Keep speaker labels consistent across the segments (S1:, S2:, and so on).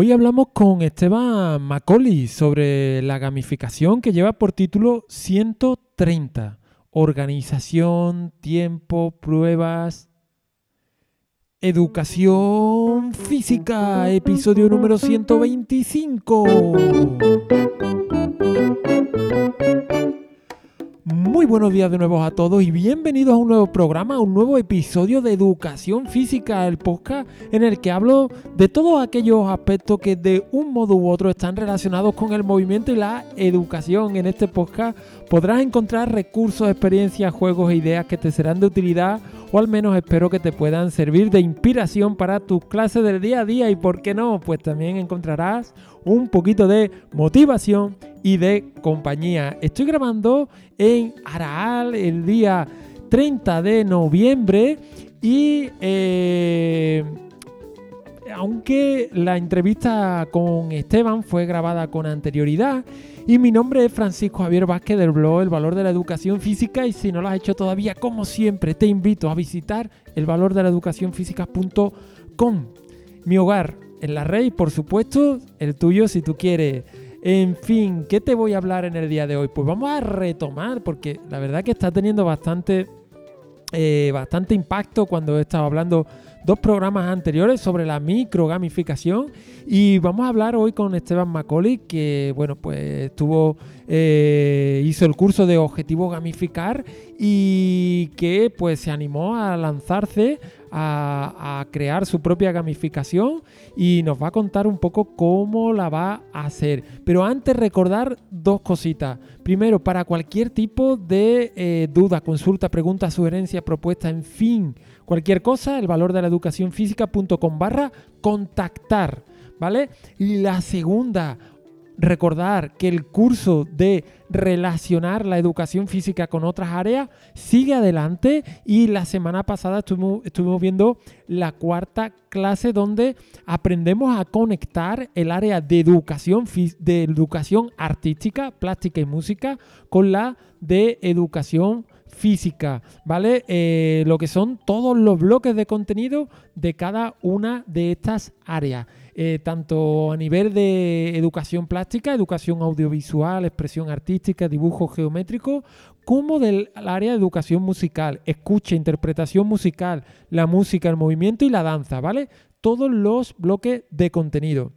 S1: Hoy hablamos con Esteban Macaulay sobre la gamificación que lleva por título 130. Organización, tiempo, pruebas, educación física, episodio número 125. Muy buenos días de nuevo a todos y bienvenidos a un nuevo programa, a un nuevo episodio de Educación Física, el podcast en el que hablo de todos aquellos aspectos que de un modo u otro están relacionados con el movimiento y la educación. En este podcast podrás encontrar recursos, experiencias, juegos e ideas que te serán de utilidad o al menos espero que te puedan servir de inspiración para tus clases del día a día y por qué no, pues también encontrarás un poquito de motivación y de compañía. Estoy grabando en Araal el día 30 de noviembre y eh, aunque la entrevista con Esteban fue grabada con anterioridad y mi nombre es Francisco Javier Vázquez del blog El Valor de la Educación Física y si no lo has hecho todavía, como siempre, te invito a visitar el valor de la educación física.com. Mi hogar en la red y por supuesto el tuyo si tú quieres en fin, ¿qué te voy a hablar en el día de hoy? Pues vamos a retomar, porque la verdad que está teniendo bastante, eh, bastante impacto cuando he estado hablando dos programas anteriores sobre la microgamificación y vamos a hablar hoy con Esteban Macaulay que bueno pues estuvo eh, hizo el curso de objetivo gamificar y que pues se animó a lanzarse a, crear su propia gamificación y nos va a contar un poco cómo la va a hacer. Pero antes recordar dos cositas. Primero, para cualquier tipo de eh, duda, consulta, pregunta, sugerencia, propuesta, en fin, cualquier cosa, el valor de la educación física.com barra contactar. ¿Vale? Y la segunda, recordar que el curso de relacionar la educación física con otras áreas sigue adelante y la semana pasada estuvimos, viendo la cuarta clase donde aprendemos a conectar el área de educación, de educación artística, plástica y música con la de educación física, ¿vale? Eh, lo que son todos los bloques de contenido de cada una de estas áreas. Eh, tanto a nivel de educación plástica, educación audiovisual, expresión artística, dibujo geométrico, como del área de educación musical, escucha, interpretación musical, la música, el movimiento y la danza, ¿vale? Todos los bloques de contenido.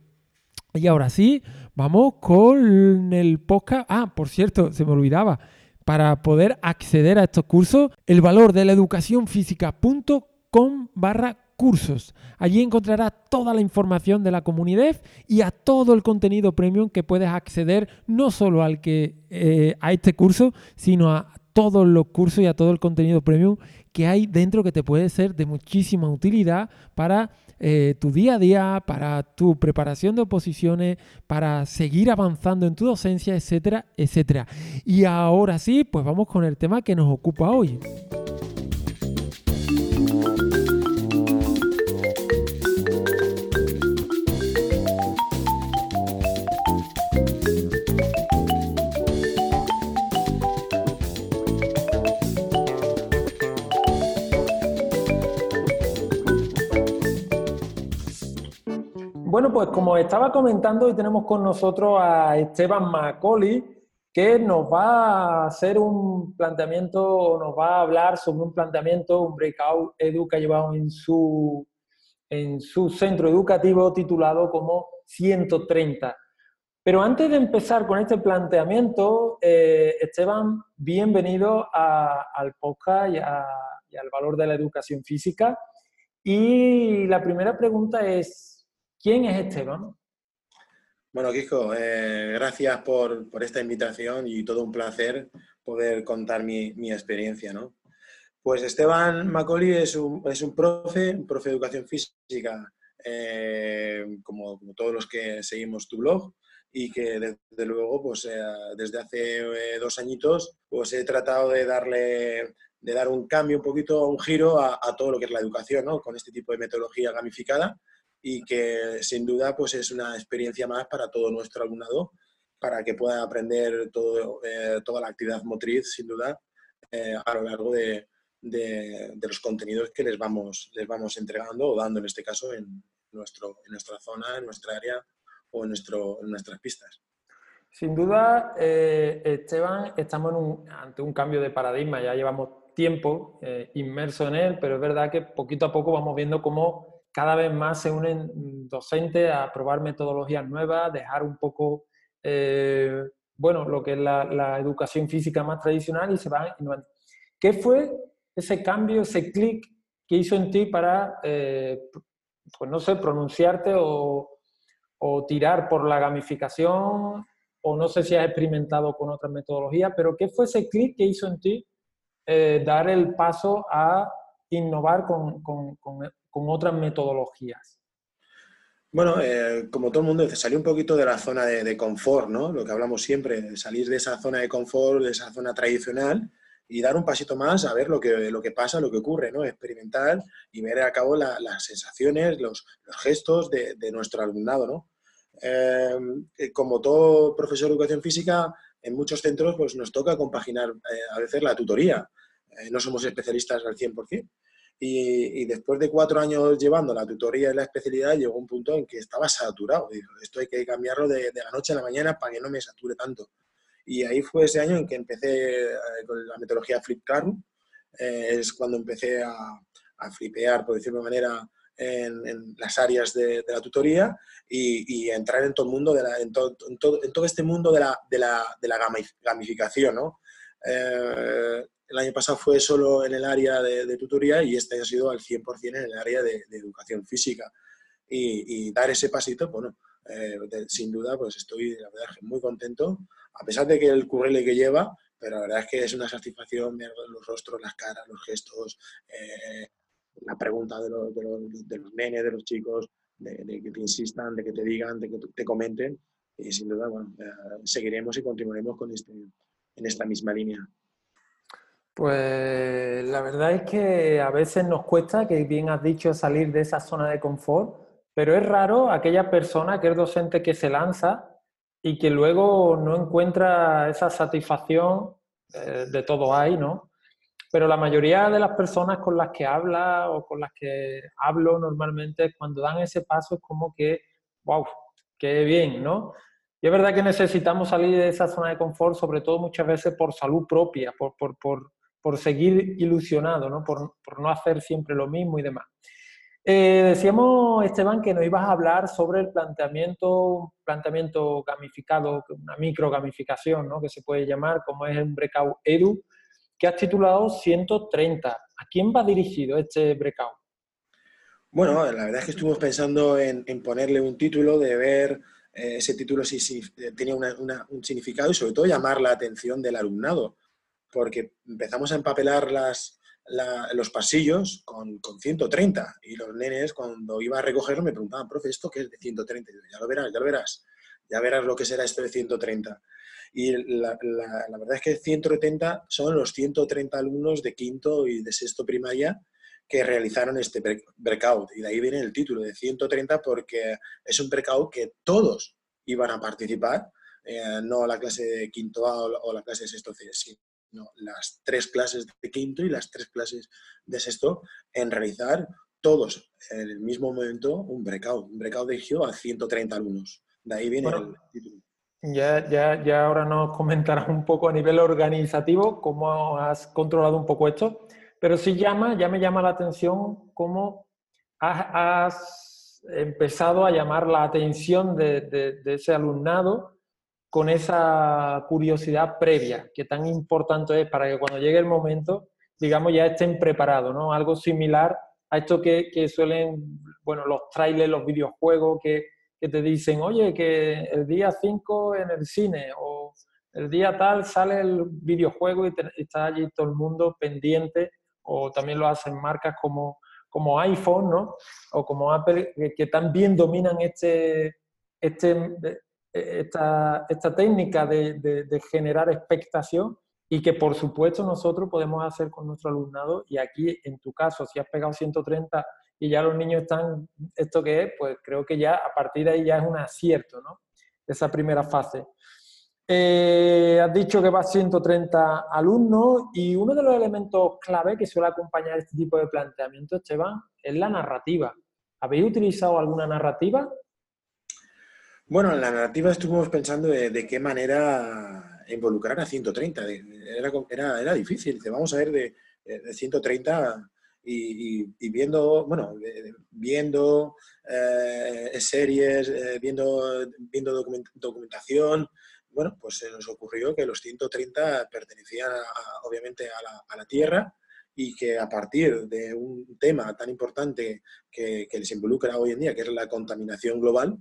S1: Y ahora sí, vamos con el podcast. Ah, por cierto, se me olvidaba. Para poder acceder a estos cursos, el valor de la educación física.com barra cursos. Allí encontrarás toda la información de la comunidad y a todo el contenido premium que puedes acceder no solo al que eh, a este curso, sino a todos los cursos y a todo el contenido premium que hay dentro que te puede ser de muchísima utilidad para eh, tu día a día, para tu preparación de oposiciones, para seguir avanzando en tu docencia, etcétera, etcétera. Y ahora sí, pues vamos con el tema que nos ocupa hoy. Bueno, pues como estaba comentando, hoy tenemos con nosotros a Esteban Macaulay, que nos va a hacer un planteamiento, nos va a hablar sobre un planteamiento, un breakout edu llevado en su, en su centro educativo titulado como 130. Pero antes de empezar con este planteamiento, eh, Esteban, bienvenido al podcast y al valor de la educación física. Y la primera pregunta es, ¿Quién es Esteban?
S2: Bueno, Kiko, eh, gracias por, esta invitación y todo un placer poder contar mi, experiencia, ¿no? Pues Esteban Macaulay es un, es un profe, un profe de educación física, eh, como, todos los que seguimos tu blog, y que desde luego, pues eh, desde hace dos añitos, pues he tratado de darle de dar un cambio, un poquito, un giro a, a todo lo que es la educación, ¿no? Con este tipo de metodología gamificada y que sin duda pues es una experiencia más para todo nuestro alumnado para que pueda aprender todo, eh, toda la actividad motriz, sin duda, eh, a lo largo de, de, los contenidos que les vamos, les vamos entregando o dando, en este caso, en, nuestro, en nuestra zona, en nuestra área o en, nuestro, en nuestras pistas.
S3: Sin duda, eh, Esteban, estamos ante un cambio de paradigma, ya llevamos tiempo eh, inmerso en él, pero es verdad que poquito a poco vamos viendo cómo cada vez más se unen docentes a probar metodologías nuevas, dejar un poco, eh, bueno, lo que es la, educación física más tradicional y se van innovando. ¿Qué fue ese cambio, ese clic que hizo en ti para, pues no sé, pronunciarte o, o tirar por la gamificación o no sé si has experimentado con otras metodologías, pero ¿qué fue ese clic que hizo en ti eh, dar el paso a innovar con, con, con, otras metodologías?
S2: Bueno, eh, como todo el mundo dice, salir un poquito de la zona de, de, confort, ¿no? Lo que hablamos siempre, salir de esa zona de confort, de esa zona tradicional y dar un pasito más a ver lo que, lo que pasa, lo que ocurre, ¿no? Experimentar y ver a cabo las sensaciones, los, los gestos de, de, nuestro alumnado, ¿no? Em, eh, como todo profesor de educación física, en muchos centros pues, nos toca compaginar eh, a veces la tutoría. Eh, no somos especialistas al 100%. Y, y, después de cuatro años llevando la tutoría y la especialidad, llegó un punto en que estaba saturado. Dijo, esto hay que cambiarlo de, la noche a la mañana para que no me sature tanto. Y ahí fue ese año en que empecé con la metodología Flip Classroom. es cuando empecé a, a flipear, por decirlo de manera, en, las áreas de, la tutoría y, entrar en todo el mundo, de en, todo, en, todo, este mundo de la, de la, de la gamificación. ¿no? Eh, el año pasado fue solo en el área de, tutoría y este ha sido al 100% en el área de, educación física. Y, dar ese pasito, bueno, eh, sin duda, pues estoy la verdad, muy contento, a pesar de que el currele que lleva, pero la verdad es que es una satisfacción ver los rostros, las caras, los gestos, eh, la pregunta de los, de, los, de los nenes, de los chicos, de, que te insistan, de que te digan, de que te comenten. Y sin duda, bueno, eh, seguiremos y continuaremos con este, en esta misma línea.
S3: Pues la verdad es que a veces nos cuesta, que bien has dicho, salir de esa zona de confort, pero es raro aquella persona que es docente que se lanza y que luego no encuentra esa satisfacción eh, de todo hay, ¿no? pero la mayoría de las personas con las que habla o con las que hablo normalmente, cuando dan ese paso es como que, wow, qué bien, ¿no? Y es verdad que necesitamos salir de esa zona de confort, sobre todo muchas veces por salud propia, por, por, por, por seguir ilusionado, ¿no? Por, no hacer siempre lo mismo y demás. Eh, decíamos, Esteban, que nos ibas a hablar sobre el planteamiento, planteamiento gamificado, una micro gamificación, ¿no? que se puede llamar, como es el Breakout Edu, que has titulado 130. ¿A quién va dirigido este breakout?
S2: Bueno, la verdad es que estuvimos pensando en, ponerle un título, de ver eh, ese título si, tenía un significado y sobre todo llamar la atención del alumnado, porque empezamos a empapelar las, los pasillos con, con, 130 y los nenes cuando iba a recogerlo me preguntaban, profe, ¿esto qué es de 130? ya lo verás, ya lo verás, ya verás lo que será esto de 130. Y la, verdad es que 130 son los 130 alumnos de quinto y de sexto primaria que realizaron este breakout. Y de ahí viene el título de 130 porque es un breakout que todos iban a participar, eh, no la clase de quinto A o la clase de sexto C, sino las tres clases de quinto y las tres clases de sexto en realizar todos en el mismo momento un breakout, un breakout dirigido a 130 alumnos. De ahí viene el título.
S3: Ya, ya, ya ahora nos comentarás un poco a nivel organizativo cómo has controlado un poco esto, pero sí llama, ya me llama la atención cómo has, empezado a llamar la atención de, ese alumnado con esa curiosidad previa, que tan importante es para que cuando llegue el momento, digamos, ya estén preparados, ¿no? Algo similar a esto que, suelen, bueno, los trailers, los videojuegos, que te dicen, oye, que el día 5 en el cine o el día tal sale el videojuego y, está allí todo el mundo pendiente, o también lo hacen marcas como, como iPhone, ¿no? O como Apple, que, también dominan este, este, esta, esta técnica de, de, generar expectación y que por supuesto nosotros podemos hacer con nuestro alumnado y aquí en tu caso, si has pegado 130 y ya los niños están, ¿esto qué es? Pues creo que ya a partir de ahí ya es un acierto, ¿no? Esa primera fase. Eh, has dicho que va 130 alumnos y uno de los elementos clave que suele acompañar este tipo de planteamiento, Esteban, es la narrativa. ¿Habéis utilizado alguna narrativa?
S2: Bueno, en la narrativa estuvimos pensando de, qué manera involucrar a 130. Era, era, era difícil. Vamos a ver de, de 130 y, viendo, bueno, viendo eh, series, eh, viendo, viendo documentación, bueno, pues se nos ocurrió que los 130 pertenecían obviamente a la, Tierra y que a partir de un tema tan importante que, les involucra hoy en día, que es la contaminación global,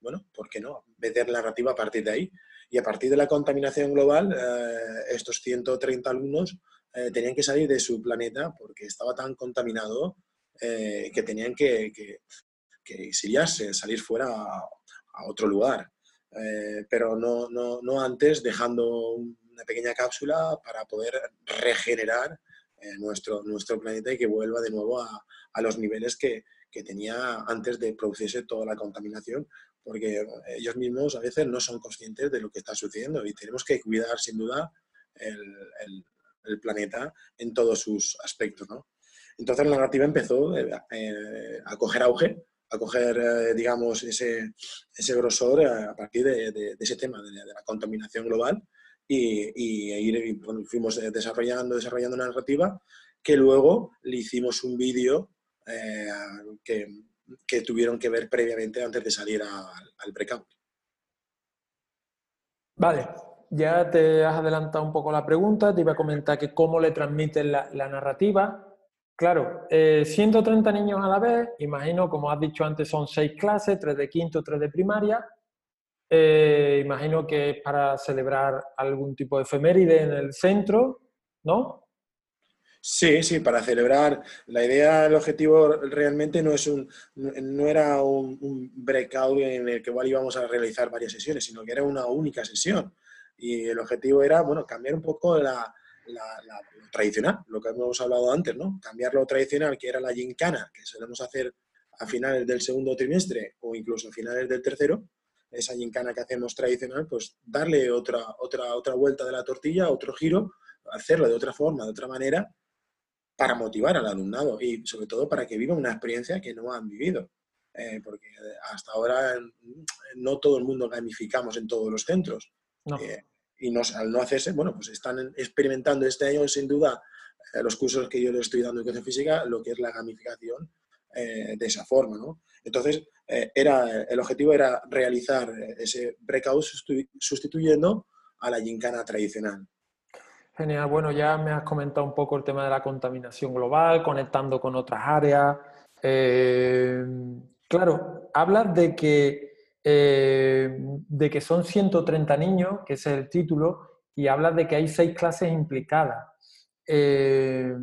S2: bueno, ¿por qué no? Meter la narrativa a partir de ahí. Y a partir de la contaminación global, eh, estos 130 alumnos eh, tenían que salir de su planeta porque estaba tan contaminado eh, que tenían que, que, que, exiliarse, salir fuera a, otro lugar. Eh, pero no, no, no, antes dejando una pequeña cápsula para poder regenerar nuestro, nuestro planeta y que vuelva de nuevo a, a los niveles que, que, tenía antes de producirse toda la contaminación, porque ellos mismos a veces no son conscientes de lo que está sucediendo y tenemos que cuidar sin duda el, el planeta en todos sus aspectos. ¿no? Entonces la narrativa empezó eh, eh, a coger auge, a coger, eh, digamos, ese, ese grosor a partir de, ese tema, de, la contaminación global, y, y, ir, fuimos desarrollando, desarrollando una narrativa que luego le hicimos un vídeo que, que, tuvieron que ver previamente antes de salir al breakout.
S3: Vale, ya te has adelantado un poco la pregunta, te iba a comentar que cómo le transmiten la, narrativa. Claro, 130 eh, niños a la vez, imagino, como has dicho antes, son seis clases, tres de quinto, tres de primaria. Eh, imagino que es para celebrar algún tipo de efeméride en el centro, ¿no?
S2: Sí, sí, para celebrar. La idea, el objetivo realmente no, es un, no era un, un breakout en el que igual íbamos a realizar varias sesiones, sino que era una única sesión y el objetivo era, bueno, cambiar un poco la, la, lo tradicional, lo que hemos hablado antes, ¿no? Cambiar lo tradicional, que era la gincana, que solemos hacer a finales del segundo trimestre o incluso a finales del tercero, esa gincana que hacemos tradicional, pues darle otra, otra, otra vuelta de la tortilla, otro giro, hacerlo de otra forma, de otra manera, para motivar al alumnado y sobre todo para que viva una experiencia que no han vivido. Eh, porque hasta ahora no todo el mundo gamificamos en todos los centros. Eh, y al no hacerse, bueno, pues están experimentando este año sin duda eh, los cursos que yo les estoy dando en educación física, lo que es la gamificación eh, de esa forma, ¿no? Entonces, era, el objetivo era realizar ese breakout sustituyendo a la gincana tradicional.
S3: Genial, bueno, ya me has comentado un poco el tema de la contaminación global, conectando con otras áreas. claro, hablas de que eh, de que son 130 niños, que ese es el título, y hablas de que hay seis clases implicadas. Eh,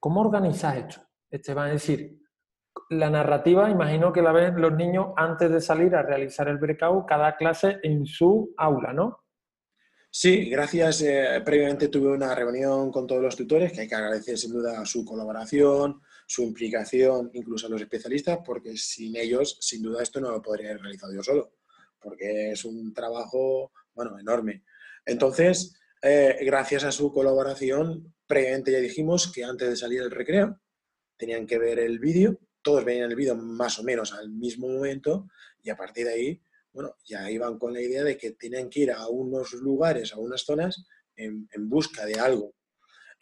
S3: ¿Cómo organizas esto, Esteban? Es decir, la narrativa, imagino que la ven los niños antes de salir a realizar el breakout, cada clase en su aula, ¿no?
S2: Sí, gracias. Eh, previamente tuve una reunión con todos los tutores, que hay que agradecer sin duda su colaboración, su implicación, incluso a los especialistas, porque sin ellos, sin duda, esto no lo podría haber realizado yo solo, porque es un trabajo, bueno, enorme. Entonces, eh, gracias a su colaboración, previamente ya dijimos que antes de salir el recreo, tenían que ver el vídeo, todos veían el vídeo más o menos al mismo momento, y a partir de ahí, bueno, ya iban con la idea de que tenían que ir a unos lugares, a unas zonas, en busca de algo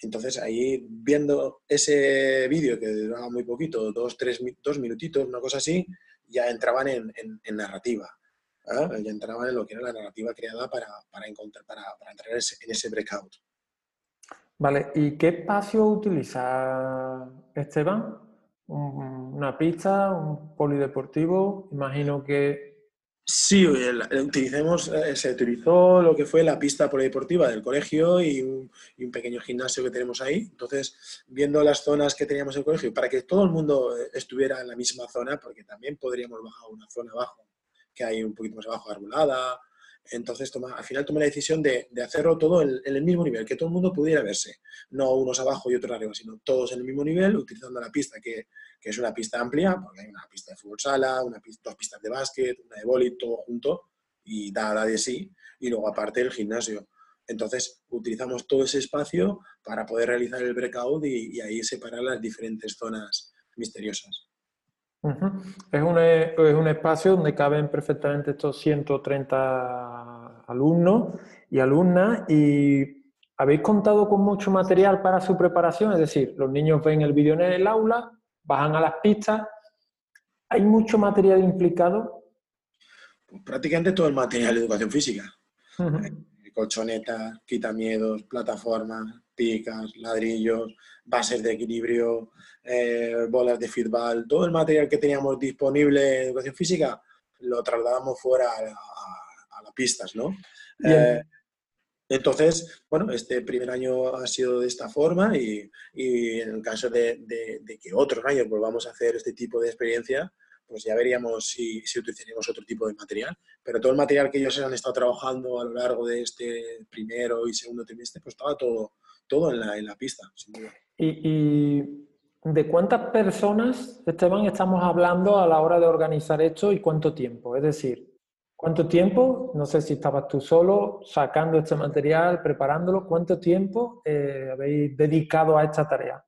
S2: entonces ahí viendo ese vídeo que duraba muy poquito, dos, tres, dos minutitos, una cosa así, ya entraban en, narrativa. ¿ah? Ya entraban en lo que era la narrativa creada para, para encontrar, para entrar en ese, breakout.
S3: Vale, ¿y qué espacio utiliza Esteban? ¿Una pista, un polideportivo? Imagino que
S2: Sí, utilicemos, eh, se utilizó lo que fue la pista polideportiva del colegio y un, pequeño gimnasio que tenemos ahí. Entonces, viendo las zonas que teníamos en el colegio, para que todo el mundo eh, estuviera en la misma zona, porque también podríamos bajar una zona abajo, que hay un poquito más abajo arbolada, entonces, al final tomé la decisión de, hacerlo todo en, el mismo nivel, que todo el mundo pudiera verse. No unos abajo y otros arriba, sino todos en el mismo nivel, utilizando la pista, que, es una pista amplia, porque hay una pista de fútbol sala, una dos pistas de básquet, una de boli, todo junto, y da la de sí, y luego aparte el gimnasio. Entonces, utilizamos todo ese espacio para poder realizar el breakout y, y ahí separar las diferentes zonas misteriosas.
S3: es, un, es, un, espacio donde caben perfectamente estos 130 alumnos y alumnas y habéis contado con mucho material para su preparación, es decir, los niños ven el vídeo en el aula, bajan a las pistas, ¿hay mucho material implicado?
S2: Prácticamente todo el material de educación física. Eh, colchonetas, quitamiedos, plataformas, picas, ladrillos, bases de equilibrio, eh, bolas de fútbol, todo el material que teníamos disponible en educación física lo trasladamos fuera a, las pistas, ¿no? Eh, entonces, bueno, este primer año ha sido de esta forma y, en el caso de, que otros años volvamos a hacer este tipo de experiencia, pues ya veríamos si, si utilizaríamos otro tipo de material. Pero todo el material que ellos han estado trabajando a lo largo de este primero y segundo trimestre, pues estaba todo, todo en la, en la pista,
S3: ¿Y, de cuántas personas, Esteban, estamos hablando a la hora de organizar esto y cuánto tiempo? Es decir, ¿cuánto tiempo? No sé si estabas tú solo sacando este material, preparándolo. ¿Cuánto tiempo eh, habéis dedicado a esta tarea?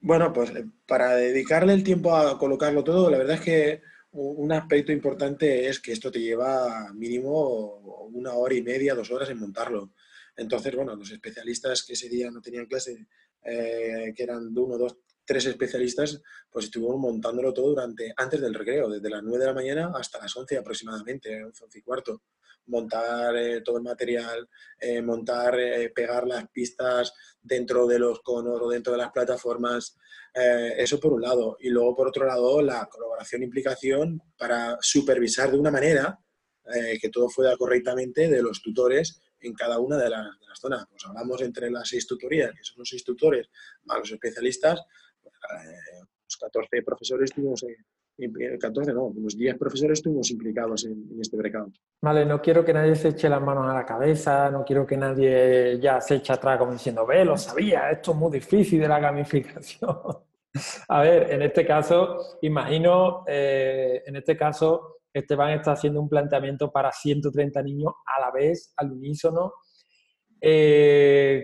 S2: Bueno, pues eh, para dedicarle el tiempo a colocarlo todo, la verdad es que un aspecto importante es que esto te lleva mínimo una hora y media, dos horas en montarlo. Entonces, bueno, los especialistas que ese día no tenían clase, eh, que eran de uno, dos, tres especialistas, pues estuvieron montándolo todo durante, antes del recreo, desde las 9 de la mañana hasta las 11 aproximadamente, 11, y cuarto. Montar eh, todo el material, eh, montar, pegar las pistas dentro de los conos o dentro de las plataformas, eso por un lado. Y luego, por otro lado, la colaboración e implicación para supervisar de una manera que todo fuera correctamente de los tutores en cada una de las, zonas. Pues hablamos entre las seis tutorías, que son los seis tutores, más los especialistas, eh, 14 profesores tuvimos, 14 no, unos 10 profesores estuvimos implicados en, este breakout.
S3: Vale, no quiero que nadie se eche las manos a la cabeza, no quiero que nadie ya se eche atrás como diciendo, ve, lo sabía, esto es muy difícil de la gamificación. a ver, en este caso, imagino, eh, en este caso, Esteban está haciendo un planteamiento para 130 niños a la vez, al unísono. Eh,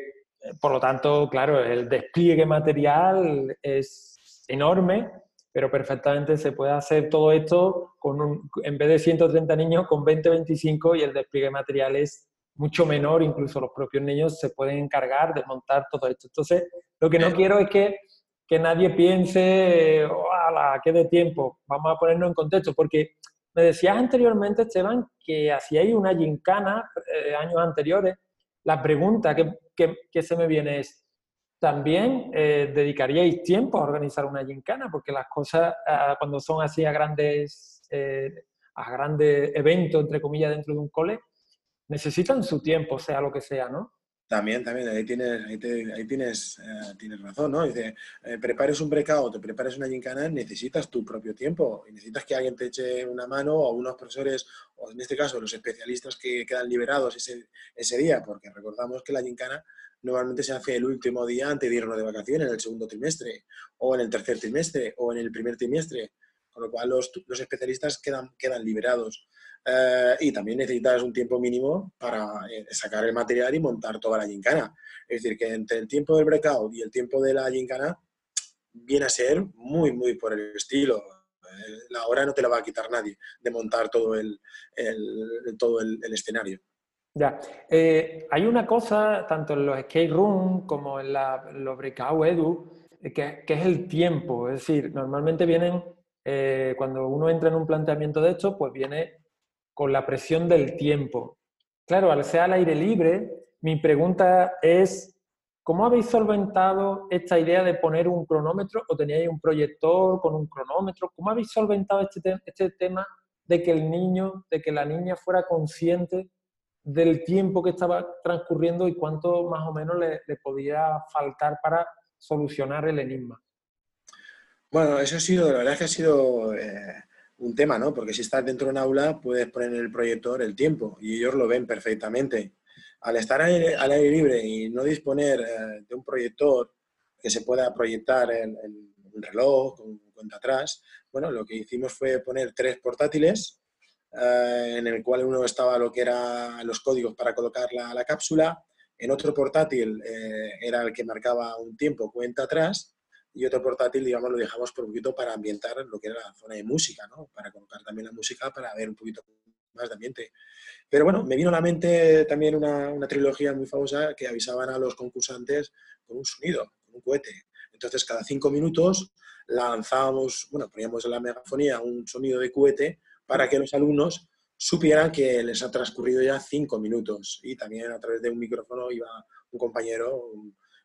S3: por lo tanto, claro, el despliegue material es enorme, pero perfectamente se puede hacer todo esto con en vez de 130 niños, con 20, 25 y el despliegue material es mucho menor, incluso los propios niños se pueden encargar de montar todo esto. Entonces, lo que no quiero es que, que nadie piense, ¡Hala, qué de tiempo! Vamos a ponernos en contexto, porque me decías anteriormente, Esteban, que hacíais una gincana eh, años anteriores. La pregunta que, se me viene es, ¿también eh, dedicaríais tiempo a organizar una gincana? Porque las cosas, cuando son así a grandes, eh, a grandes eventos, entre comillas, dentro de un cole, necesitan su tiempo, sea lo que sea, ¿no?
S2: También, también, ahí tienes, ahí, tienes, eh, tienes razón, ¿no? Dice, eh, prepares un breakout, te prepares una gincana, necesitas tu propio tiempo y necesitas que alguien te eche una mano o unos profesores, o en este caso los especialistas que quedan liberados ese, ese día, porque recordamos que la gincana normalmente se hace el último día antes de irnos de vacaciones, en el segundo trimestre, o en el tercer trimestre, o en el primer trimestre, con lo cual los, los especialistas quedan, quedan liberados. Eh, y también necesitas un tiempo mínimo para eh, sacar el material y montar toda la gincana. Es decir, que entre el tiempo del breakout y el tiempo de la gincana viene a ser muy, muy por el estilo. Eh, la hora no te la va a quitar nadie de montar todo el, todo el, escenario.
S3: Ya, hay una cosa, tanto en los skate room como en, los breakout edu, que, que, es el tiempo. Es decir, normalmente vienen, cuando uno entra en un planteamiento de esto, pues viene con la presión del tiempo. Claro, al ser al aire libre, mi pregunta es, ¿cómo habéis solventado esta idea de poner un cronómetro o teníais un proyector con un cronómetro? ¿Cómo habéis solventado este, este tema de que el niño, de que la niña fuera consciente del tiempo que estaba transcurriendo y cuánto más o menos le, podía faltar para solucionar el enigma?
S2: Bueno, eso ha sido, la verdad es que ha sido eh, un tema, ¿no? Porque si estás dentro de un aula, puedes poner el proyector el tiempo y ellos lo ven perfectamente. Al estar al aire, libre y no disponer eh, de un proyector que se pueda proyectar en, un reloj, con cuenta atrás, bueno, lo que hicimos fue poner tres portátiles eh, en el cual uno estaba lo que eran los códigos para colocar la, la cápsula, en otro portátil eh, era el que marcaba un tiempo cuenta atrás y otro portátil, digamos, lo dejamos por un poquito para ambientar lo que era la zona de música, ¿no? Para colocar también la música, para ver un poquito más de ambiente. Pero bueno, me vino a la mente también una, una trilogía muy famosa que avisaban a los concursantes con un sonido, con un cohete. Entonces, cada cinco minutos lanzábamos, bueno, poníamos en la megafonía un sonido de cohete para que los alumnos supieran que les ha transcurrido ya cinco minutos. Y también a través de un micrófono iba un compañero,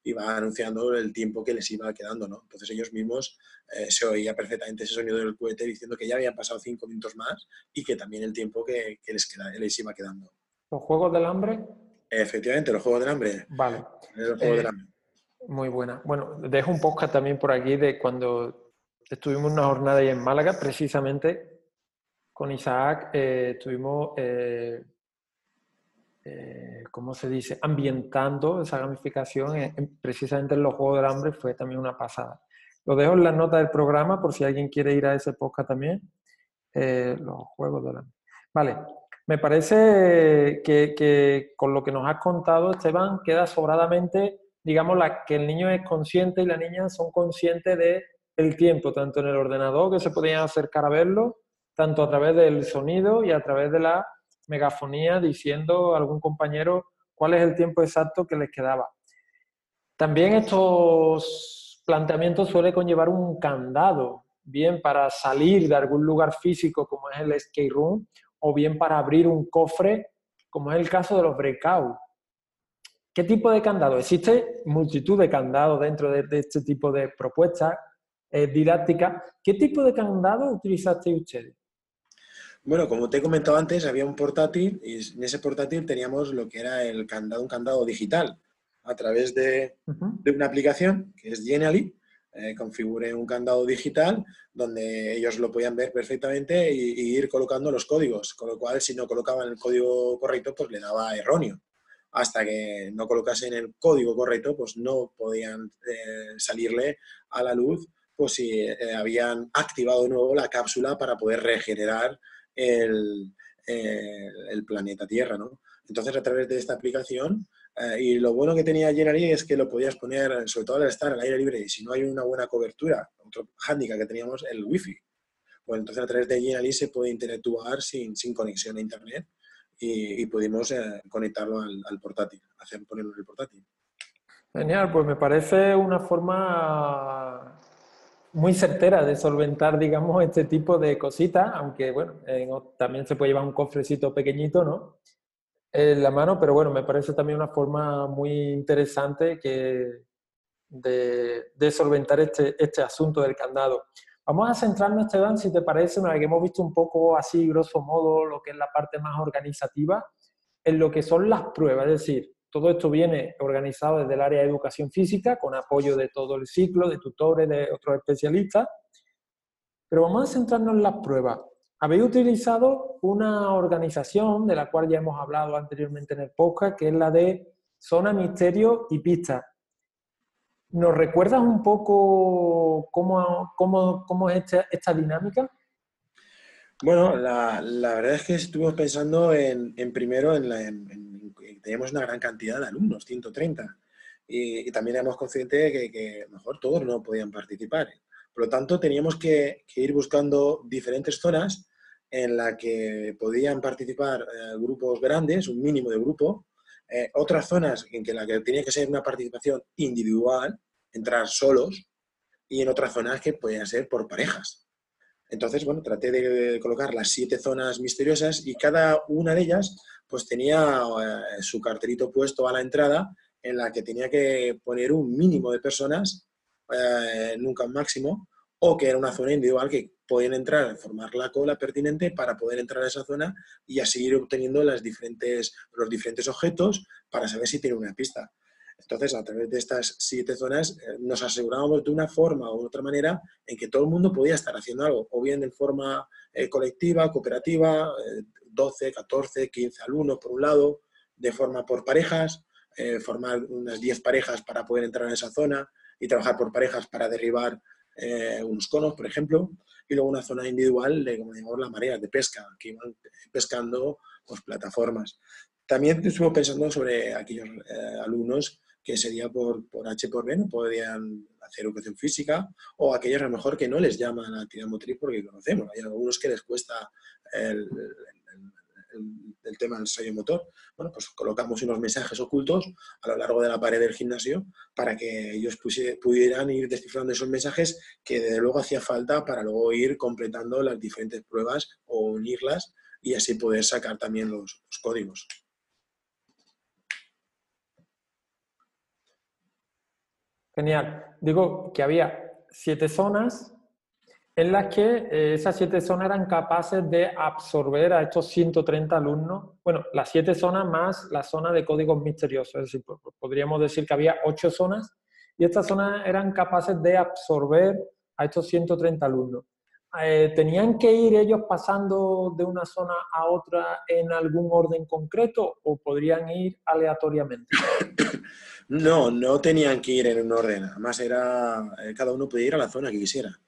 S2: iba anunciando el tiempo que les iba quedando, ¿no? Entonces ellos mismos eh, se oía perfectamente ese sonido del cohete diciendo que ya habían pasado cinco minutos más y que también el tiempo que, les, queda, les iba quedando.
S3: ¿Los Juegos del Hambre?
S2: Efectivamente, los Juegos del Hambre.
S3: Vale. Eh, muy buena. Bueno, dejo un podcast también por aquí de cuando estuvimos una jornada ahí en Málaga, precisamente con Isaac eh, estuvimos, eh, eh, ¿cómo se dice?, ambientando esa gamificación precisamente en los Juegos del Hambre, fue también una pasada. Lo dejo en la nota del programa por si alguien quiere ir a ese podcast también, los Juegos del Hambre. Vale, me parece que, que, con lo que nos has contado, Esteban, queda sobradamente, digamos, la, que el niño es consciente y la niña son conscientes de el tiempo, tanto en el ordenador que se podían acercar a verlo, tanto a través del sonido y a través de la megafonía diciendo a algún compañero cuál es el tiempo exacto que les quedaba. También estos planteamientos suelen conllevar un candado, bien para salir de algún lugar físico como es el skate room, o bien para abrir un cofre, como es el caso de los breakout. ¿Qué tipo de candado? Existe multitud de candados dentro de, este tipo de propuestas eh, didácticas. ¿Qué tipo de candado utilizaste ustedes?
S2: Bueno, como te he comentado antes, había un portátil y en ese portátil teníamos lo que era el candado, un candado digital a través de, una aplicación que es Genially. Eh, configuré un candado digital donde ellos lo podían ver perfectamente y, ir colocando los códigos, con lo cual si no colocaban el código correcto, pues le daba erróneo. Hasta que no colocasen el código correcto, pues no podían eh, salirle a la luz, pues si eh, habían activado de nuevo la cápsula para poder regenerar el, eh, el planeta Tierra, ¿no? Entonces, a través de esta aplicación, eh, y lo bueno que tenía Genially es que lo podías poner, sobre todo al estar al aire libre, y si no hay una buena cobertura, otro handicap que teníamos, el wifi. Pues entonces a través de Genially se puede interactuar sin, sin conexión a internet y, y pudimos eh, conectarlo al, al, portátil, hacer ponerlo en el portátil.
S3: Genial, pues me parece una forma muy certera de solventar, digamos, este tipo de cositas, aunque, bueno, también se puede llevar un cofrecito pequeñito, ¿no? En la mano, pero bueno, me parece también una forma muy interesante que de, solventar este, este asunto del candado. Vamos a centrarnos, Esteban, si te parece, una vez que hemos visto un poco así, grosso modo, lo que es la parte más organizativa, en lo que son las pruebas, es decir, todo esto viene organizado desde el área de educación física, con apoyo de todo el ciclo, de tutores, de otros especialistas. Pero vamos a centrarnos en las pruebas. Habéis utilizado una organización de la cual ya hemos hablado anteriormente en el podcast, que es la de Zona Misterio y Pista. ¿Nos recuerdas un poco cómo, cómo, cómo es esta, dinámica?
S2: Bueno, la, la, verdad es que estuvimos pensando en, en primero en, la, en teníamos una gran cantidad de alumnos, 130. Y, también éramos conscientes de que, mejor todos no podían participar. Por lo tanto, teníamos que, ir buscando diferentes zonas en las que podían participar eh, grupos grandes, un mínimo de grupo, eh, otras zonas en que la que tenía que ser una participación individual, entrar solos, y en otras zonas que podían ser por parejas. Entonces, bueno, traté de colocar las siete zonas misteriosas y cada una de ellas pues tenía eh, su cartelito puesto a la entrada en la que tenía que poner un mínimo de personas, eh, nunca un máximo, o que era una zona individual que podían entrar, formar la cola pertinente para poder entrar a esa zona y así ir obteniendo las diferentes, los diferentes objetos para saber si tiene una pista. Entonces, a través de estas siete zonas, eh, nos asegurábamos de una forma u otra manera en que todo el mundo podía estar haciendo algo, o bien de forma colectiva, cooperativa, 12, 14, 15 alumnos por un lado, de forma por parejas, eh, formar unas 10 parejas para poder entrar en esa zona y trabajar por parejas para derribar eh, unos conos, por ejemplo, y luego una zona individual de, como digamos, la marea de pesca, que iban pescando pues, plataformas. También estuve pensando sobre aquellos eh, alumnos que sería por, por H por B, no podían hacer educación física, o aquellos a lo mejor que no les llaman a actividad motriz porque conocemos. Hay algunos que les cuesta el, el, tema del ensayo motor. Bueno, pues colocamos unos mensajes ocultos a lo largo de la pared del gimnasio para que ellos pudieran ir descifrando esos mensajes que desde luego hacía falta para luego ir completando las diferentes pruebas o unirlas y así poder sacar también los códigos.
S3: Genial. Digo que había siete zonas en las que eh, esas siete zonas eran capaces de absorber a estos 130 alumnos. Bueno, las siete zonas más la zona de códigos misteriosos, es decir, podríamos decir que había ocho zonas y estas zonas eran capaces de absorber a estos 130 alumnos. Eh, ¿Tenían que ir ellos pasando de una zona a otra en algún orden concreto o podrían ir aleatoriamente?
S2: No, no tenían que ir en un orden. Además, era, eh, cada uno podía ir a la zona que quisiera.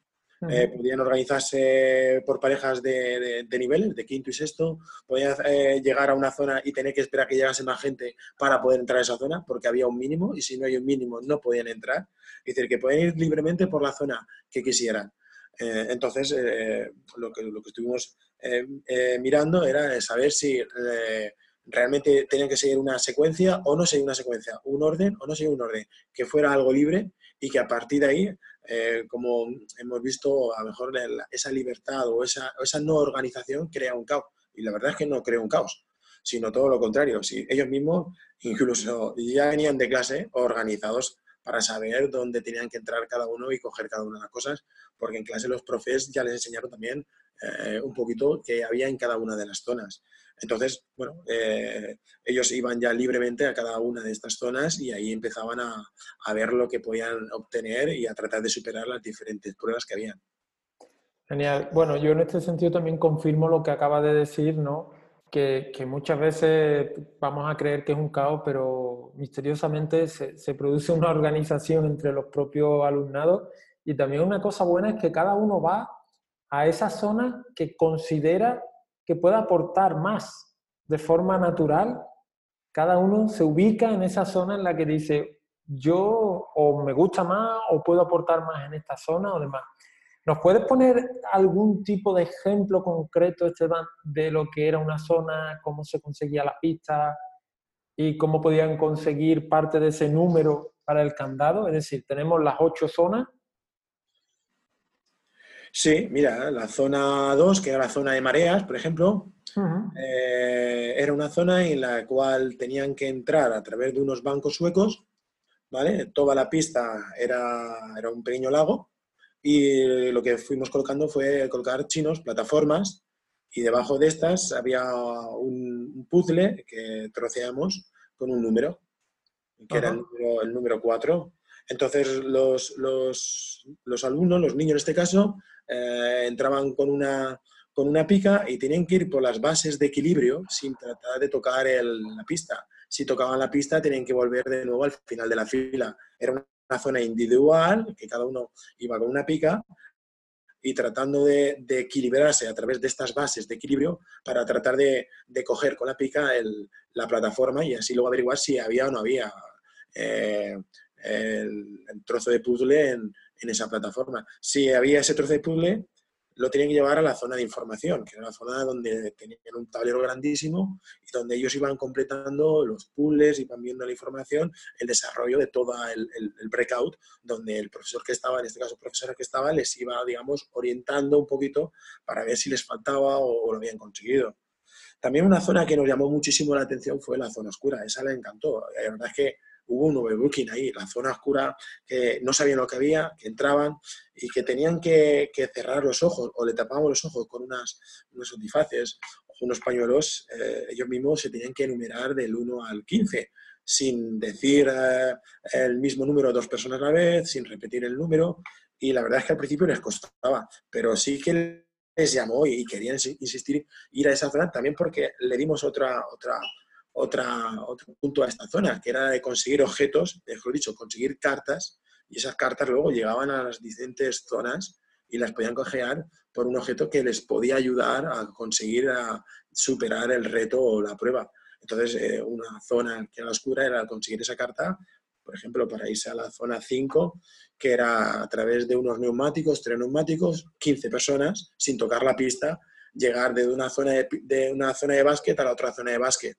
S2: Eh, podían organizarse por parejas de, nivel, de quinto y sexto, podían eh, llegar a una zona y tener que esperar que llegase más gente para poder entrar a esa zona, porque había un mínimo, y si no hay un mínimo no podían entrar. Es decir, que pueden ir libremente por la zona que quisieran. Eh, entonces, lo, que, lo que estuvimos mirando era saber si realmente tenían que seguir una secuencia o no seguir una secuencia, un orden o no seguir un orden, que fuera algo libre y que a partir de ahí eh, como hemos visto, a lo mejor esa libertad o esa, esa, no organización crea un caos. Y la verdad es que no crea un caos, sino todo lo contrario. Si ellos mismos incluso ya venían de clase organizados para saber dónde tenían que entrar cada uno y coger cada una de las cosas, porque en clase los profes ya les enseñaron también eh, un poquito que había en cada una de las zonas. Entonces, bueno, eh, ellos iban ya libremente a cada una de estas zonas y ahí empezaban a, ver lo que podían obtener y a tratar de superar las diferentes pruebas que habían.
S3: Genial. Bueno, yo en este sentido también confirmo lo que acaba de decir, ¿no? Que, muchas veces vamos a creer que es un caos, pero misteriosamente se, se, produce una organización entre los propios alumnados. Y también una cosa buena es que cada uno va a esa zona que considera que pueda aportar más de forma natural, cada uno se ubica en esa zona en la que dice, yo o me gusta más o puedo aportar más en esta zona o demás. ¿Nos puedes poner algún tipo de ejemplo concreto, Esteban, de lo que era una zona, cómo se conseguía la pista y cómo podían conseguir parte de ese número para el candado? Es decir, tenemos las ocho zonas
S2: Sí, mira, la zona 2, que era la zona de mareas, por ejemplo, eh, era una zona en la cual tenían que entrar a través de unos bancos suecos, ¿vale? Toda la pista era, era un pequeño lago y lo que fuimos colocando fue colocar chinos, plataformas, y debajo de estas había un, puzzle que troceamos con un número, que era el número, el número 4. Entonces los, los, los, alumnos, los niños en este caso, eh, entraban con una, con una pica y tenían que ir por las bases de equilibrio sin tratar de tocar la pista. Si tocaban la pista tenían que volver de nuevo al final de la fila. Era una zona individual, que cada uno iba con una pica y tratando de, equilibrarse a través de estas bases de equilibrio para tratar de, coger con la pica la plataforma y así luego averiguar si había o no había eh, el, trozo de puzzle en, en esa plataforma. Si había ese trozo de puzzle, lo tenían que llevar a la zona de información, que era la zona donde tenían un tablero grandísimo y donde ellos iban completando los puzzles, iban viendo la información, el desarrollo de todo el, el, breakout, donde el profesor que estaba, en este caso profesora que estaba, les iba, digamos, orientando un poquito para ver si les faltaba o, lo habían conseguido. También una zona que nos llamó muchísimo la atención fue la zona oscura, esa le encantó. La verdad es que hubo un overbooking ahí, la zona oscura, que no sabían lo que había, que entraban y que tenían que, cerrar los ojos o le tapaban los ojos con unas, unos antifaces o unos pañuelos, eh, ellos mismos se tenían que enumerar del 1 al 15 sin decir eh, el mismo número dos personas a la vez, sin repetir el número. Y la verdad es que al principio les costaba, pero sí que les llamó y querían insistir ir a esa zona también porque le dimos otra, otra, otra, otro punto a esta zona, que era de conseguir objetos, mejor dicho, conseguir cartas, y esas cartas luego llegaban a las diferentes zonas y las podían cojear por un objeto que les podía ayudar a conseguir a superar el reto o la prueba. Entonces, eh, una zona que era oscura era conseguir esa carta por ejemplo, para irse a la zona 5, que era a través de unos neumáticos, tres neumáticos, 15 personas, sin tocar la pista, llegar de una zona de, de una zona de básquet a la otra zona de básquet.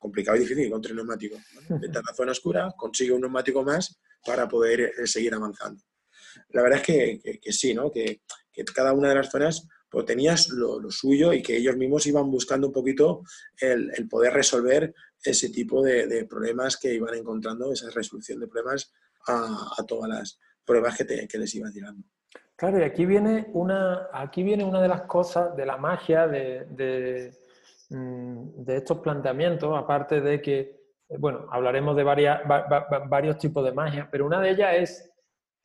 S2: Complicado y difícil con tres neumáticos. Vete a la zona oscura, consigue un neumático más para poder eh, seguir avanzando. La verdad es que, que, sí, ¿no? Que, que, cada una de las zonas pues, tenías lo, lo, suyo y que ellos mismos iban buscando un poquito el, el poder resolver ese tipo de, de, problemas que iban encontrando, esa resolución de problemas a, a todas las pruebas que, te, que les iban tirando.
S3: Claro, y aquí viene una, aquí viene una de las cosas de la magia de, de, de estos planteamientos, aparte de que, bueno, hablaremos de varios tipos de magia, pero una de ellas es,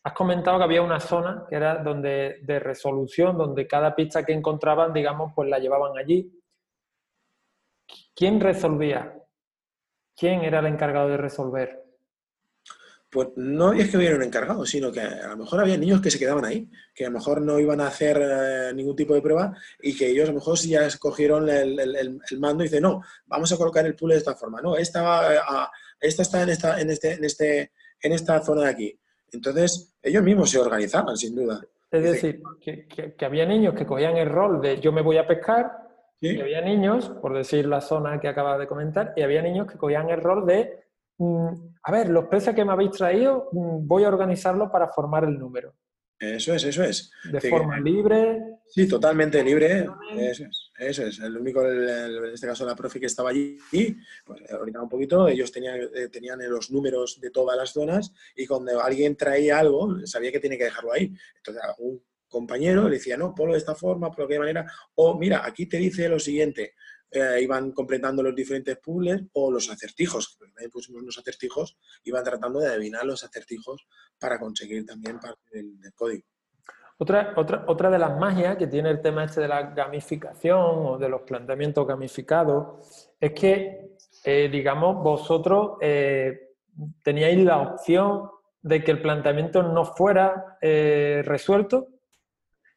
S3: has comentado que había una zona que era donde, de resolución, donde cada pista que encontraban, digamos, pues la llevaban allí. ¿Quién resolvía? ¿Quién era el encargado de resolver?
S2: Pues no es que hubiera un encargado, sino que a lo mejor había niños que se quedaban ahí, que a lo mejor no iban a hacer eh, ningún tipo de prueba y que ellos a lo mejor ya escogieron el, el, el, mando y dicen, no, vamos a colocar el puzzle de esta forma, no, esta, a, esta está en esta, en, este, en, este, en esta zona de aquí. Entonces, ellos mismos se organizaban, sin duda.
S3: Es decir, que, que, que había niños que cogían el rol de yo me voy a pescar, ¿Sí? y había niños, por decir la zona que acaba de comentar, y había niños que cogían el rol de a ver, los peces que me habéis traído, voy a organizarlo para formar el número.
S2: Eso es, eso es.
S3: De sí, forma libre.
S2: Sí, totalmente libre. Eso es, eso es. El único, el, el, en este caso, la profe que estaba allí, pues ahorita un poquito, ellos tenían, eh, tenían los números de todas las zonas y cuando alguien traía algo, sabía que tiene que dejarlo ahí. Entonces, un compañero le decía, no, ponlo de esta forma, por qué manera. O mira, aquí te dice lo siguiente, eh, iban completando los diferentes puzzles o los acertijos, también pusimos unos acertijos, iban tratando de adivinar los acertijos para conseguir también parte del, del código.
S3: Otra, otra, otra de las magias que tiene el tema este de la gamificación o de los planteamientos gamificados es que, eh, digamos, vosotros eh, teníais la opción de que el planteamiento no fuera eh, resuelto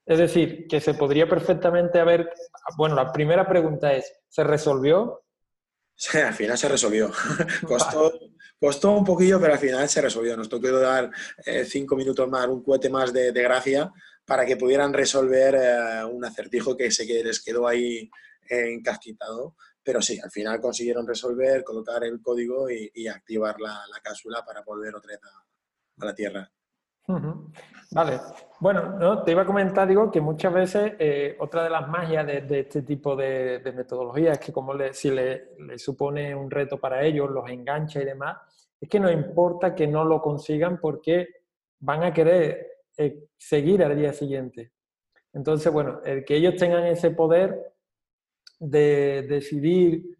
S3: es decir, que se podría perfectamente haber... Bueno, la primera pregunta es, ¿se resolvió?
S2: Sí, al final se resolvió. costó, costó, un poquillo, pero al final se resolvió. Nos tocó dar eh, cinco minutos más, un cohete más de, de gracia para que pudieran resolver eh, un acertijo que que les quedó ahí eh, encasquitado. Pero sí, al final consiguieron resolver, colocar el código y, y activar la, la, cápsula para volver otra vez a, a la Tierra.
S3: Uh -huh. Vale. Bueno, ¿no? te iba a comentar, digo, que muchas veces eh, otra de las magias de, este tipo de, de, metodología es que como le, si le, le, supone un reto para ellos, los engancha y demás, es que no importa que no lo consigan porque van a querer eh, seguir al día siguiente. Entonces, bueno, el que ellos tengan ese poder de decidir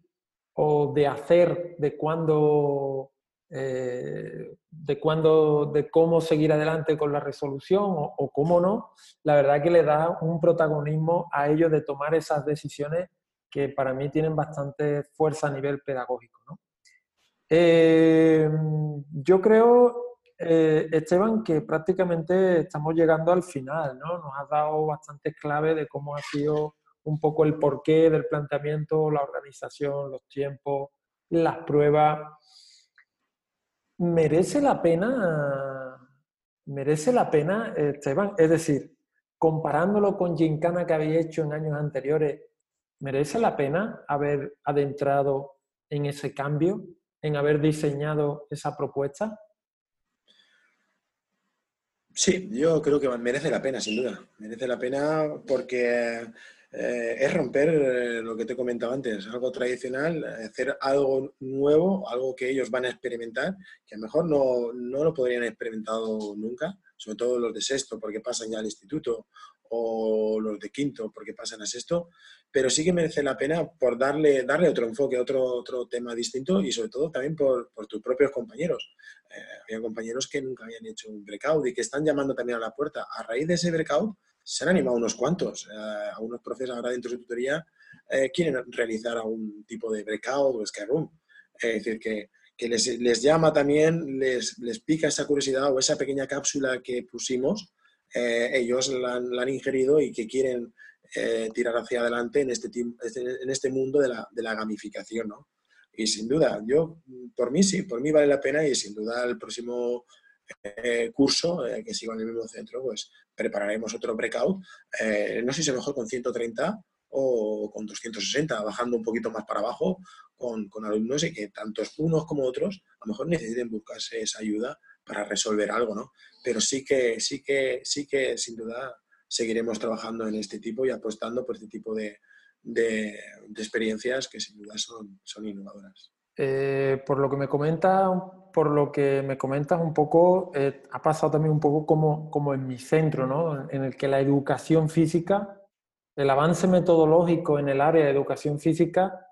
S3: o de hacer de cuándo eh, de cuándo, de cómo seguir adelante con la resolución o, cómo no, la verdad que le da un protagonismo a ellos de tomar esas decisiones que para mí tienen bastante fuerza a nivel pedagógico. ¿no? Eh, yo creo, eh, Esteban, que prácticamente estamos llegando al final, ¿no? Nos has dado bastantes claves de cómo ha sido un poco el porqué del planteamiento, la organización, los tiempos, las pruebas merece la pena, merece la pena, Esteban, es decir, comparándolo con Gincana que había hecho en años anteriores, ¿merece la pena haber adentrado en ese cambio, en haber diseñado esa propuesta?
S2: Sí, yo creo que merece la pena, sin duda. Merece la pena porque eh, es romper eh, lo que te comentaba antes, algo tradicional, hacer algo nuevo, algo que ellos van a experimentar, que a lo mejor no, no lo podrían experimentado nunca, sobre todo los de sexto, porque pasan ya al instituto, o los de quinto, porque pasan a sexto, pero sí que merece la pena por darle, darle otro enfoque, otro, otro tema distinto y sobre todo también por, por tus propios compañeros. Eh, había compañeros que nunca habían hecho un breakout y que están llamando también a la puerta. A raíz de ese breakout, se han animado unos cuantos. Eh, algunos profes ahora dentro de su tutoría eh, quieren realizar algún tipo de breakout o scare room. Es decir, que, que les, llama también, les, les, pica esa curiosidad o esa pequeña cápsula que pusimos, eh, ellos la han, la han, ingerido y que quieren eh, tirar hacia adelante en este, en este mundo de la, de la gamificación. ¿no? Y sin duda, yo, por mí sí, por mí vale la pena y sin duda el próximo eh, curso eh, que sigo en el mismo centro, pues prepararemos otro breakout, eh, no sé si mejor con 130 o con 260, bajando un poquito más para abajo con, alumnos y que tantos unos como otros a lo mejor necesiten buscarse esa ayuda para resolver algo, ¿no? Pero sí que, sí que, sí que sin duda seguiremos trabajando en este tipo y apostando por este tipo de, de, experiencias que sin duda son, son innovadoras.
S3: Eh, por lo que me comentas, por lo que me comentas un poco, eh, ha pasado también un poco como, como en mi centro, ¿no? En el que la educación física, el avance metodológico en el área de educación física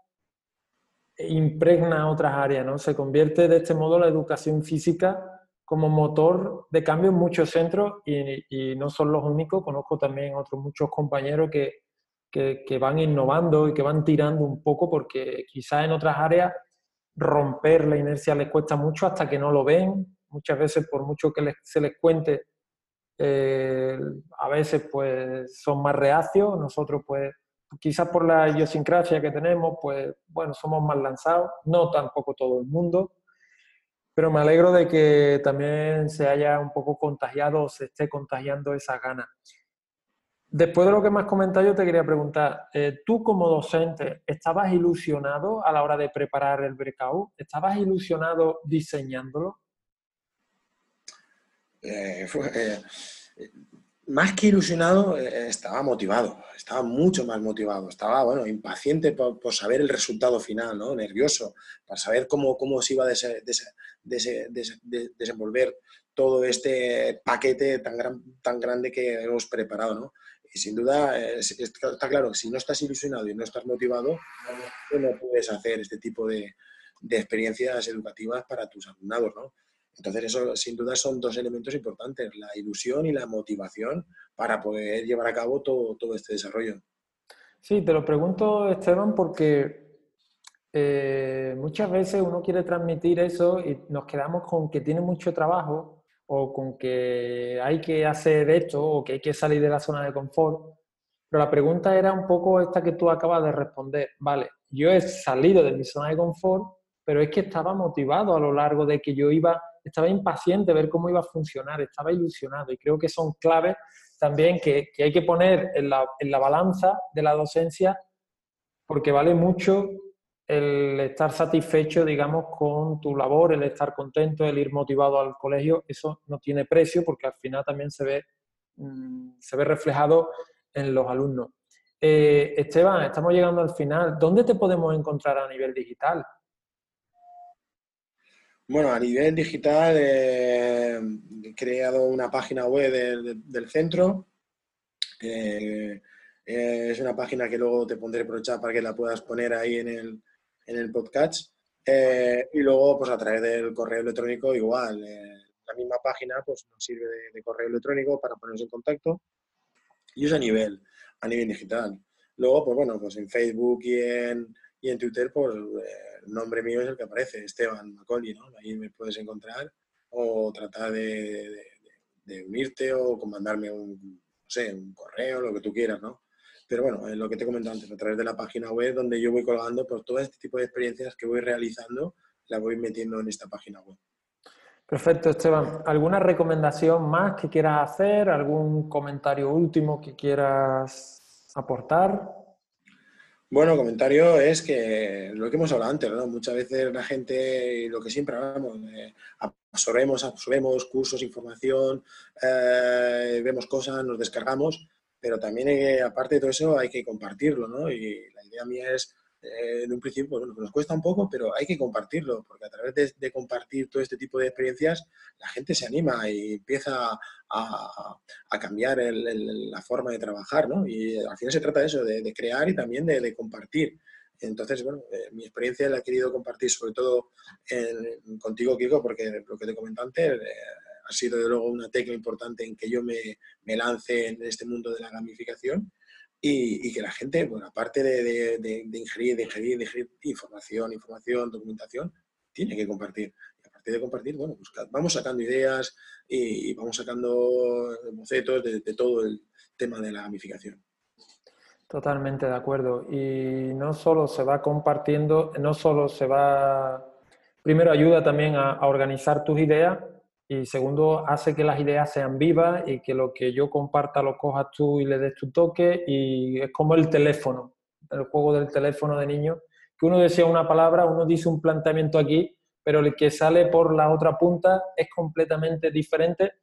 S3: impregna otras áreas, ¿no? Se convierte de este modo la educación física como motor de cambio en muchos centros y, y no son los únicos, conozco también otros muchos compañeros que, que, que van innovando y que van tirando un poco porque quizás en otras áreas romper la inercia les cuesta mucho hasta que no lo ven. Muchas veces, por mucho que se les cuente, eh, a veces pues son más reacios. Nosotros pues quizás por la idiosincrasia que tenemos, pues bueno, somos más lanzados. No tampoco todo el mundo. Pero me alegro de que también se haya un poco contagiado o se esté contagiando esa gana. Después de lo que me has comentado, yo te quería preguntar, eh, tú como docente, ¿estabas ilusionado a la hora de preparar el breakout? ¿Estabas ilusionado diseñándolo?
S2: Eh, eh, más que ilusionado, estaba motivado, estaba mucho más motivado, estaba, bueno, impaciente por, saber el resultado final, ¿no? Nervioso, para saber cómo, cómo se iba a desenvolver todo este paquete tan, gran, tan grande que hemos preparado, ¿no? Sin duda, está claro, si no estás ilusionado y no estás motivado, no puedes hacer este tipo de, experiencias educativas para tus alumnados, ¿no? Entonces, eso sin duda son dos elementos importantes, la ilusión y la motivación para poder llevar a cabo todo, todo este desarrollo.
S3: Sí, te lo pregunto, Esteban, porque eh, muchas veces uno quiere transmitir eso y nos quedamos con que tiene mucho trabajo o con que hay que hacer esto o que hay que salir de la zona de confort. Pero la pregunta era un poco esta que tú acabas de responder. Vale, yo he salido de mi zona de confort, pero es que estaba motivado a lo largo de que yo iba, estaba impaciente de ver cómo iba a funcionar, estaba ilusionado y creo que son claves también que, que hay que poner en la, en la balanza de la docencia porque vale mucho el estar satisfecho, digamos, con tu labor, el estar contento, el ir motivado al colegio, eso no tiene precio porque al final también se ve, mm, se ve reflejado en los alumnos. Eh, Esteban, estamos llegando al final. ¿Dónde te podemos encontrar a nivel digital?
S2: Bueno, a nivel digital eh, he creado una página web del, centro. Eh, es una página que luego te pondré por el para que la puedas poner ahí en el, en el podcast. Eh, y luego, pues a través del correo electrónico, igual. Eh, la misma página pues, nos sirve de, correo electrónico para ponernos en contacto. Y es a nivel, a nivel digital. Luego, pues bueno, pues en Facebook y en, y en Twitter, pues eh, el nombre mío es el que aparece, Esteban Macaulay, ¿no? Ahí me puedes encontrar o tratar de, unirte o mandarme un, no sé, un correo, lo que tú quieras, ¿no? Pero bueno, lo que te he comentado antes, a través de la página web donde yo voy colgando, pues todo este tipo de experiencias que voy realizando, la voy metiendo en esta página web.
S3: Perfecto, Esteban. ¿Alguna recomendación más que quieras hacer? ¿Algún comentario último que quieras aportar?
S2: Bueno, comentario es que lo que hemos hablado antes, ¿no? Muchas veces la gente, lo que siempre hablamos, absorbemos, absorbemos cursos, información, eh, vemos cosas, nos descargamos, pero también, aparte de todo eso, hay que compartirlo, ¿no? Y la idea mía es, eh, en un principio, bueno, nos cuesta un poco, pero hay que compartirlo, porque a través de, compartir todo este tipo de experiencias, la gente se anima y empieza a, cambiar la forma de trabajar, ¿no? Y al final se trata de eso, de, crear y también de, compartir. Entonces, bueno, eh, mi experiencia la he querido compartir sobre todo contigo, Kiko, porque lo que te comenté antes, eh, ha sido de luego una tecla importante en que yo me, lance en este mundo de la gamificación y, y que la gente, bueno, aparte de, de, de, ingerir, de ingerir, de ingerir información, información, documentación, tiene que compartir. Y a partir de compartir, bueno, pues vamos sacando ideas y, vamos sacando bocetos de, todo el tema de la gamificación.
S1: Totalmente de acuerdo. Y no solo se va compartiendo, no solo se va, primero ayuda también a, organizar tus ideas y segundo hace que las ideas sean vivas y que lo que yo comparta lo cojas tú y le des tu toque y es como el teléfono, el juego del teléfono de niño, que uno desea una palabra, uno dice un planteamiento aquí, pero el que sale por la otra punta es completamente diferente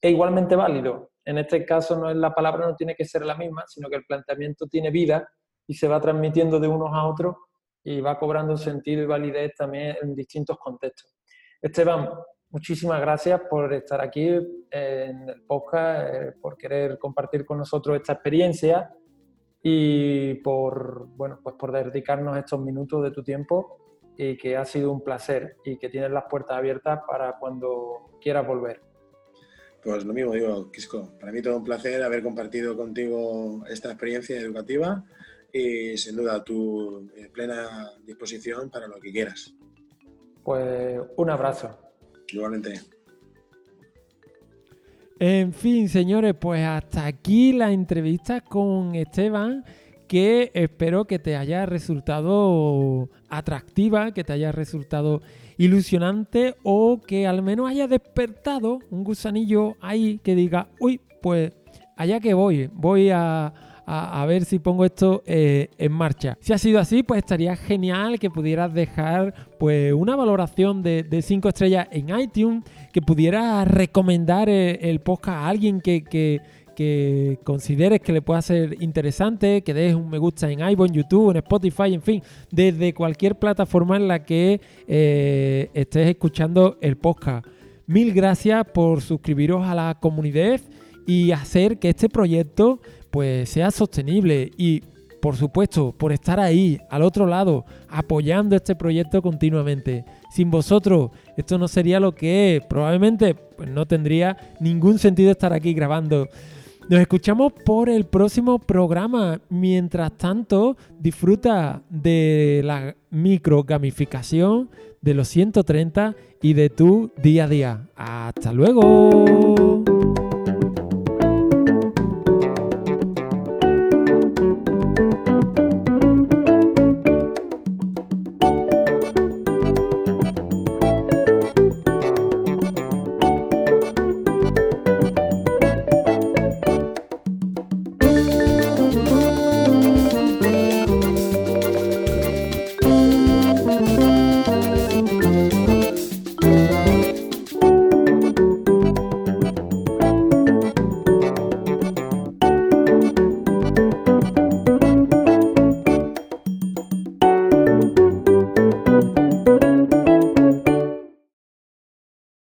S1: e igualmente válido. En este caso no es la palabra no tiene que ser la misma, sino que el planteamiento tiene vida y se va transmitiendo de unos a otros y va cobrando sentido y validez también en distintos contextos. Esteban, muchísimas gracias por estar aquí en el podcast, eh, por querer compartir con nosotros esta experiencia y por, bueno, pues por dedicarnos estos minutos de tu tiempo y que ha sido un placer y que tienes las puertas abiertas para cuando quieras volver.
S2: Pues lo mismo digo, Quisco. Para mí todo un placer haber compartido contigo esta experiencia educativa y sin duda tu eh, plena disposición para lo que quieras.
S1: Pues un abrazo.
S2: Igualmente.
S1: En fin, señores, pues hasta aquí la entrevista con Esteban que espero que te haya resultado atractiva, que te haya resultado ilusionante o que al menos haya despertado un gusanillo ahí que diga, uy, pues allá que voy, voy a, ver si pongo esto eh, en marcha. Si ha sido así, pues estaría genial que pudieras dejar pues una valoración de 5 estrellas en iTunes, que pudieras recomendar el, el podcast a alguien que, que que consideres que le pueda ser interesante, que dejes un me gusta en iVoox, en YouTube, en Spotify, en fin, desde cualquier plataforma en la que eh, estés escuchando el podcast. Mil gracias por suscribiros a la comunidad y hacer que este proyecto pues sea sostenible y por supuesto por estar ahí al otro lado apoyando este proyecto continuamente. Sin vosotros esto no sería lo que es, probablemente pues no tendría ningún sentido estar aquí grabando. Nos escuchamos por el próximo programa. Mientras tanto, disfruta de la micro gamificación de los 130 y de tu día a día. Hasta luego.